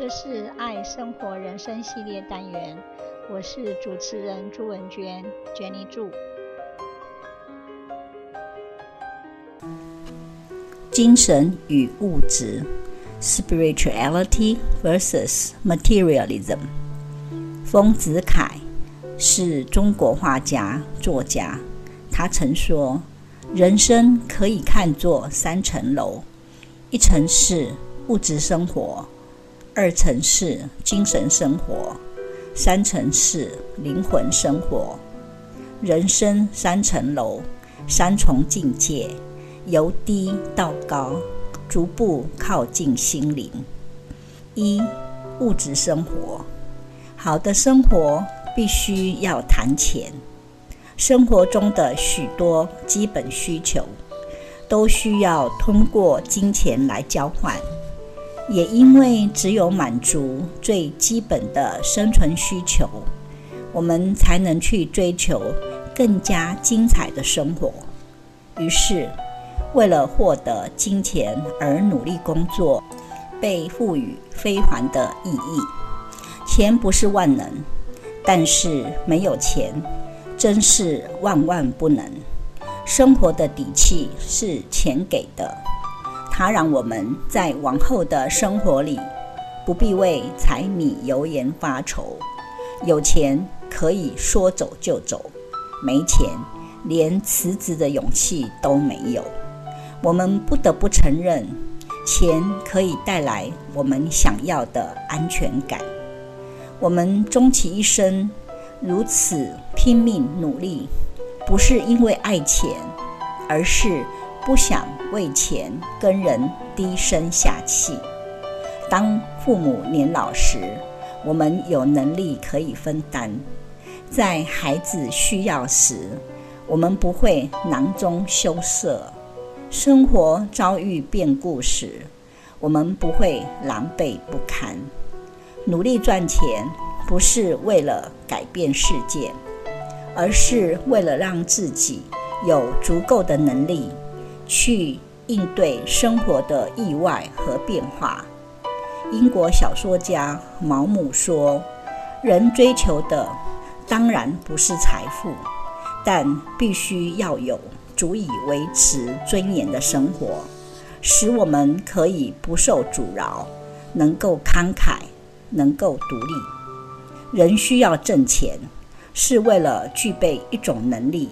这是爱生活人生系列单元，我是主持人朱文娟，Jenny 朱。精神与物质，Spirituality versus Materialism。丰子恺是中国画家、作家，他曾说：“人生可以看作三层楼，一层是物质生活。”二层是精神生活，三层是灵魂生活。人生三层楼，三重境界，由低到高，逐步靠近心灵。一、物质生活，好的生活必须要谈钱。生活中的许多基本需求，都需要通过金钱来交换。也因为只有满足最基本的生存需求，我们才能去追求更加精彩的生活。于是，为了获得金钱而努力工作，被赋予非凡的意义。钱不是万能，但是没有钱，真是万万不能。生活的底气是钱给的。它让我们在往后的生活里，不必为柴米油盐发愁。有钱可以说走就走，没钱连辞职的勇气都没有。我们不得不承认，钱可以带来我们想要的安全感。我们终其一生如此拼命努力，不是因为爱钱，而是不想为钱跟人低声下气。当父母年老时，我们有能力可以分担；在孩子需要时，我们不会囊中羞涩；生活遭遇变故时，我们不会狼狈不堪。努力赚钱不是为了改变世界，而是为了让自己有足够的能力。去应对生活的意外和变化。英国小说家毛姆说：“人追求的当然不是财富，但必须要有足以维持尊严的生活，使我们可以不受阻挠，能够慷慨，能够独立。人需要挣钱，是为了具备一种能力。”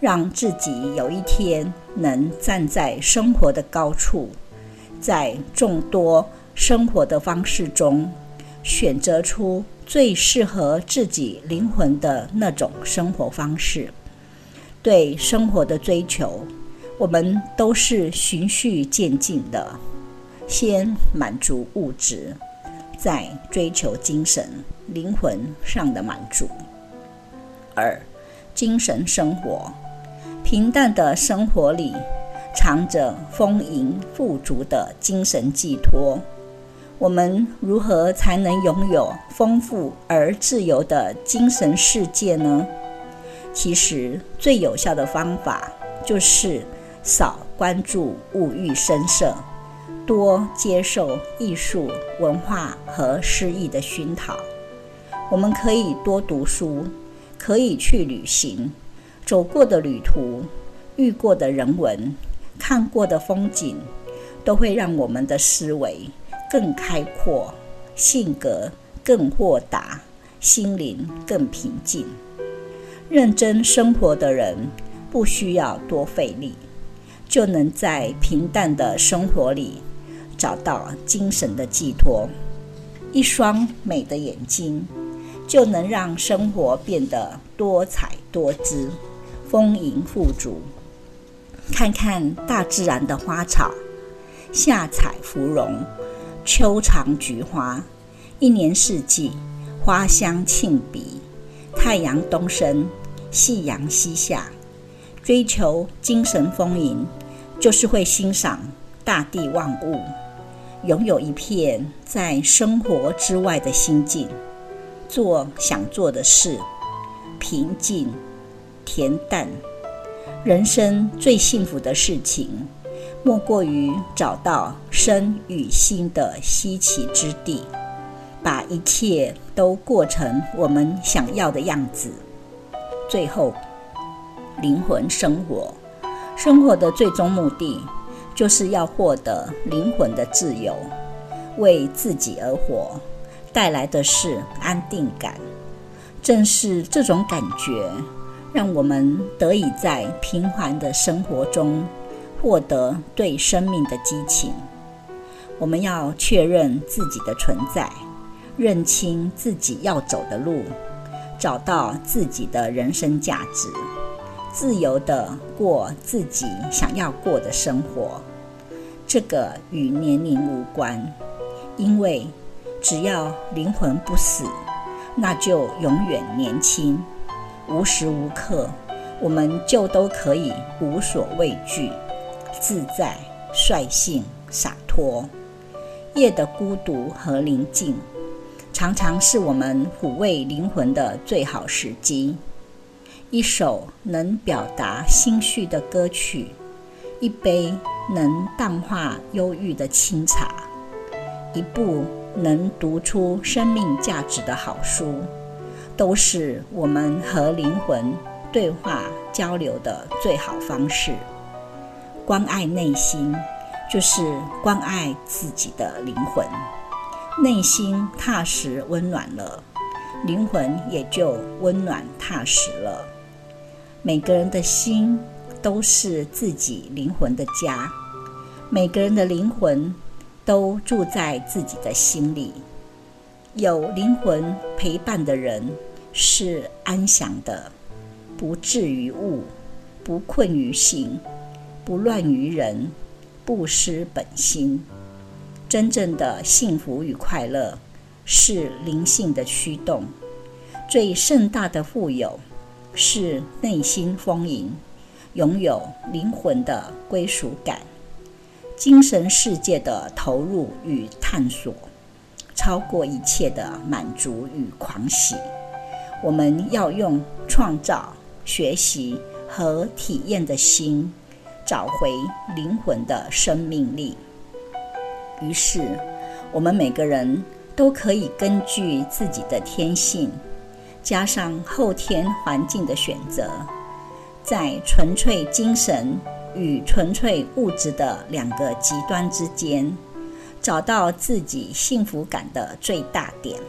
让自己有一天能站在生活的高处，在众多生活的方式中，选择出最适合自己灵魂的那种生活方式。对生活的追求，我们都是循序渐进的，先满足物质，再追求精神、灵魂上的满足。二、精神生活。平淡的生活里，藏着丰盈富足的精神寄托。我们如何才能拥有丰富而自由的精神世界呢？其实，最有效的方法就是少关注物欲声色，多接受艺术文化和诗意的熏陶。我们可以多读书，可以去旅行。走过的旅途，遇过的人文，看过的风景，都会让我们的思维更开阔，性格更豁达，心灵更平静。认真生活的人，不需要多费力，就能在平淡的生活里找到精神的寄托。一双美的眼睛，就能让生活变得多彩多姿。丰盈富足，看看大自然的花草，夏采芙蓉，秋尝菊花，一年四季花香沁鼻，太阳东升，夕阳西下。追求精神丰盈，就是会欣赏大地万物，拥有一片在生活之外的心境，做想做的事，平静。恬淡，人生最幸福的事情，莫过于找到身与心的栖息之地。把一切都过成我们想要的样子。最后，灵魂生活，生活的最终目的就是要获得灵魂的自由，为自己而活，带来的是安定感。正是这种感觉，让我们得以在平凡的生活中获得对生命的激情。我们要确认自己的存在，认清自己要走的路，找到自己的人生价值，自由地过自己想要过的生活。这个与年龄无关，因为只要灵魂不死，那就永远年轻。无时无刻，我们就都可以无所畏惧，自在、率性、洒脱。夜的孤独和宁静，常常是我们抚慰灵魂的最好时机。一首能表达心绪的歌曲，一杯能淡化忧郁的清茶，一部能读出生命价值的好书，都是我们和灵魂对话交流的最好方式。关爱内心。就是关爱自己的灵魂，内心踏实温暖了，灵魂也就温暖踏实了。每个人的心都是自己灵魂的家，每个人的灵魂都住在自己的心里。有灵魂陪伴的人是安详的，不滞于物，不困于形，不乱于人。不失本心，真正的幸福与快乐是灵性的驱动。最盛大的富有是内心丰盈，拥有灵魂的归属感，精神世界的投入与探索，超过一切的满足与狂喜。我们要用创造、学习和体验的心。找回灵魂的生命力。于是，我们每个人都可以根据自己的天性，加上后天环境的选择，在纯粹精神与纯粹物质的两个极端之间，找到自己幸福感的最大点，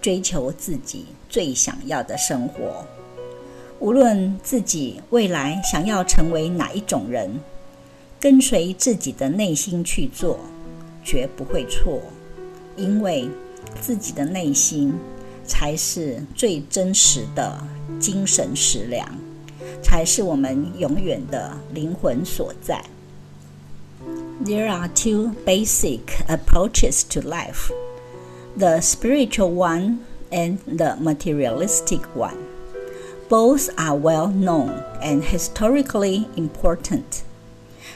追求自己最想要的生活。无论自己未来想要成为哪一种人，跟随自己的内心去做，绝不会错，因为自己的内心才是最真实的精神食粮，才是我们永远的灵魂所在。There are two basic approaches to life: the spiritual one and the materialistic one. Both are well known and historically important.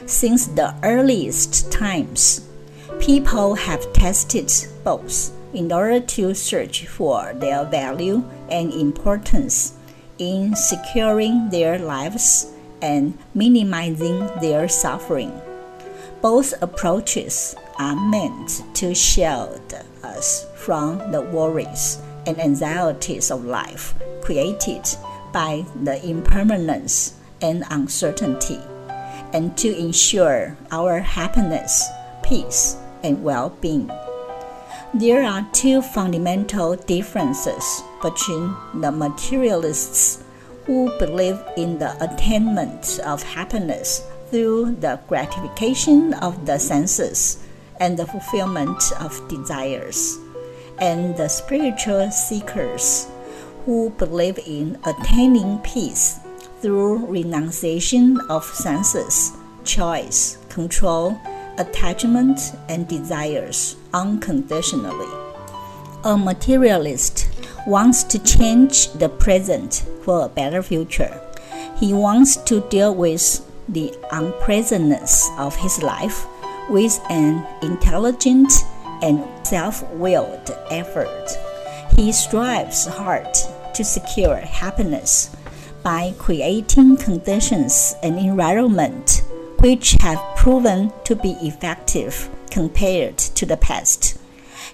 Since the earliest times, people have tested both in order to search for their value and importance in securing their lives and minimizing their suffering. Both approaches are meant to shield us from the worries and anxieties of life created by the impermanence and uncertainty, and to ensure our happiness, peace, and well being. There are two fundamental differences between the materialists who believe in the attainment of happiness through the gratification of the senses and the fulfillment of desires, and the spiritual seekers who believe in attaining peace through renunciation of senses, choice, control, attachment, and desires unconditionally. A materialist wants to change the present for a better future. He wants to deal with the unpleasantness of his life with an intelligent and self willed effort. He strives hard to secure happiness by creating conditions and environment which have proven to be effective compared to the past.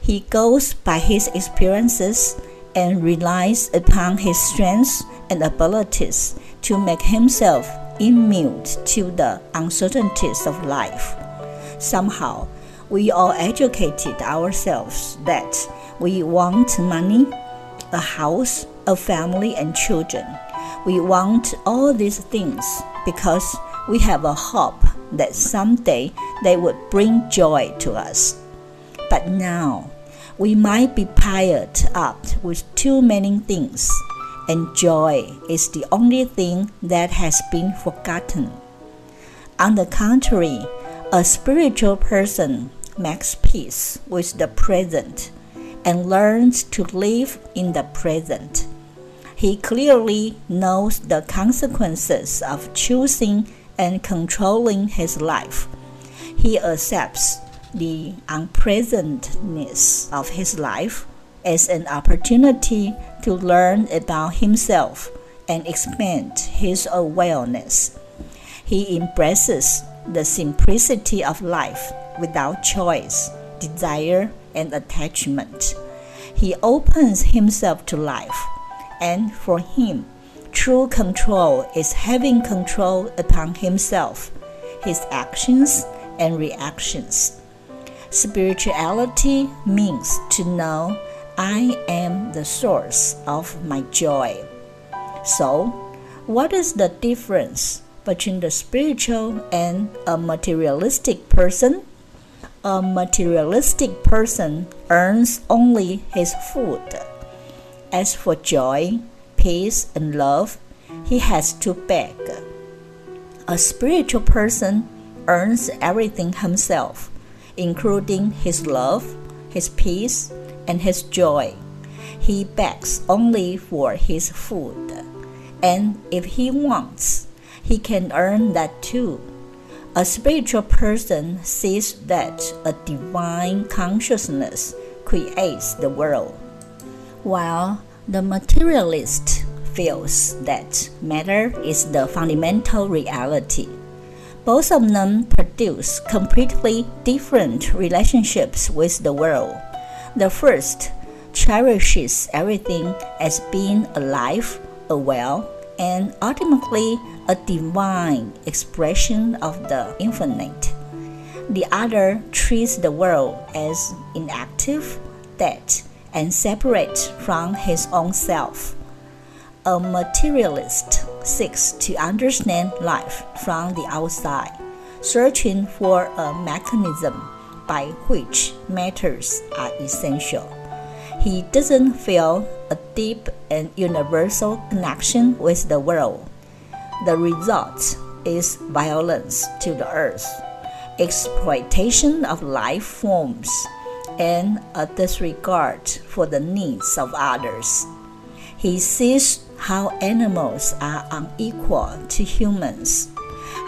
He goes by his experiences and relies upon his strengths and abilities to make himself immune to the uncertainties of life. Somehow, we all educated ourselves that we want money, a house, a family, and children. We want all these things because we have a hope that someday they would bring joy to us. But now, we might be piled up with too many things, and joy is the only thing that has been forgotten. On the contrary, a spiritual person makes peace with the present and learns to live in the present. He clearly knows the consequences of choosing and controlling his life. He accepts the unpleasantness of his life as an opportunity to learn about himself and expand his awareness. He embraces the simplicity of life without choice, desire, and attachment. He opens himself to life, and for him, true control is having control upon himself, his actions, and reactions. Spirituality means to know I am the source of my joy. So, what is the difference between the spiritual and a materialistic person? A materialistic person earns only his food. As for joy, peace, and love, he has to beg. A spiritual person earns everything himself including his love, his peace, and his joy. He begs only for his food, and if he wants, he can earn that too. A spiritual person sees that a divine consciousness creates the world, while the materialist feels that matter is the fundamental reality. Both of them produce completely different relationships with the world. The first cherishes everything as being alive, a well, and ultimately a divine expression of the infinite. The other treats the world as inactive, dead, and separate from his own self. A materialist seeks to understand life from the outside, searching for a mechanism by which matters are essential. He doesn't feel a deep and universal connection with the world. The result is violence to the earth, exploitation of life forms, and a disregard for the needs of others. He sees how animals are unequal to humans,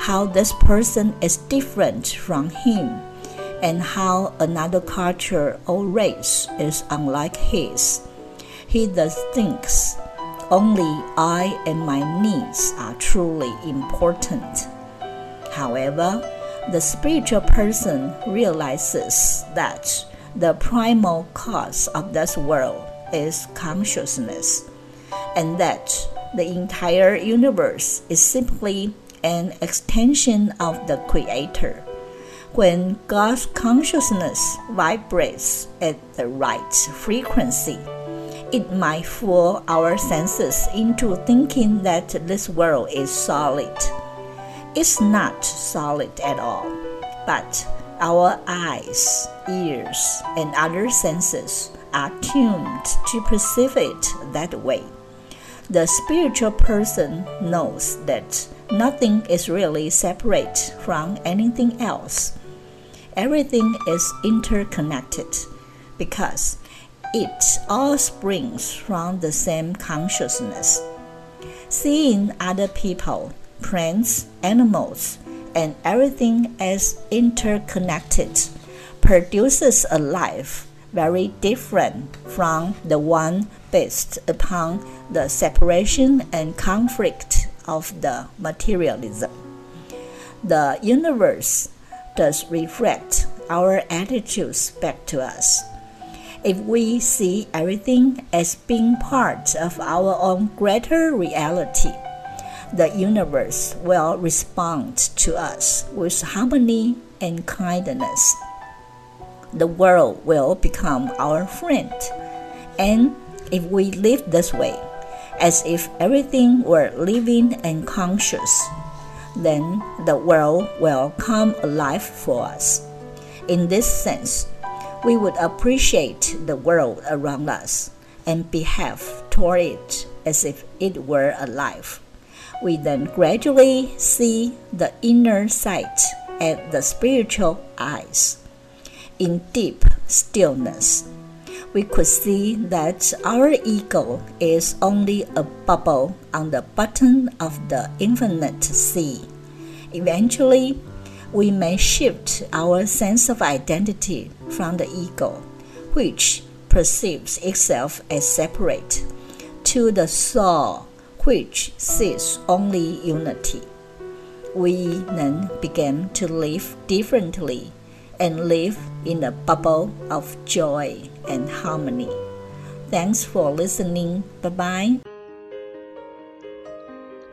how this person is different from him, and how another culture or race is unlike his. He thus thinks only I and my needs are truly important. However, the spiritual person realizes that the primal cause of this world is consciousness and that the entire universe is simply an extension of the Creator. When God's consciousness vibrates at the right frequency, it might fool our senses into thinking that this world is solid. It's not solid at all, but our eyes, ears, and other senses are tuned to perceive it that way. The spiritual person knows that nothing is really separate from anything else. Everything is interconnected because it all springs from the same consciousness. Seeing other people, plants, animals, and everything as interconnected produces a life very different from the one based upon the separation and conflict of the materialism. The universe does reflect our attitudes back to us. If we see everything as being part of our own greater reality, the universe will respond to us with harmony and kindness. The world will become our friend. And if we live this way, as if everything were living and conscious, then the world will come alive for us. In this sense, we would appreciate the world around us and behave toward it as if it were alive. We then gradually see the inner sight and the spiritual eyes. In deep stillness, we could see that our ego is only a bubble on the bottom of the infinite sea. Eventually, we may shift our sense of identity from the ego, which perceives itself as separate, to the soul, which sees only unity. We then begin to live differently and live in a bubble of joy and harmony. Thanks for listening. Bye bye.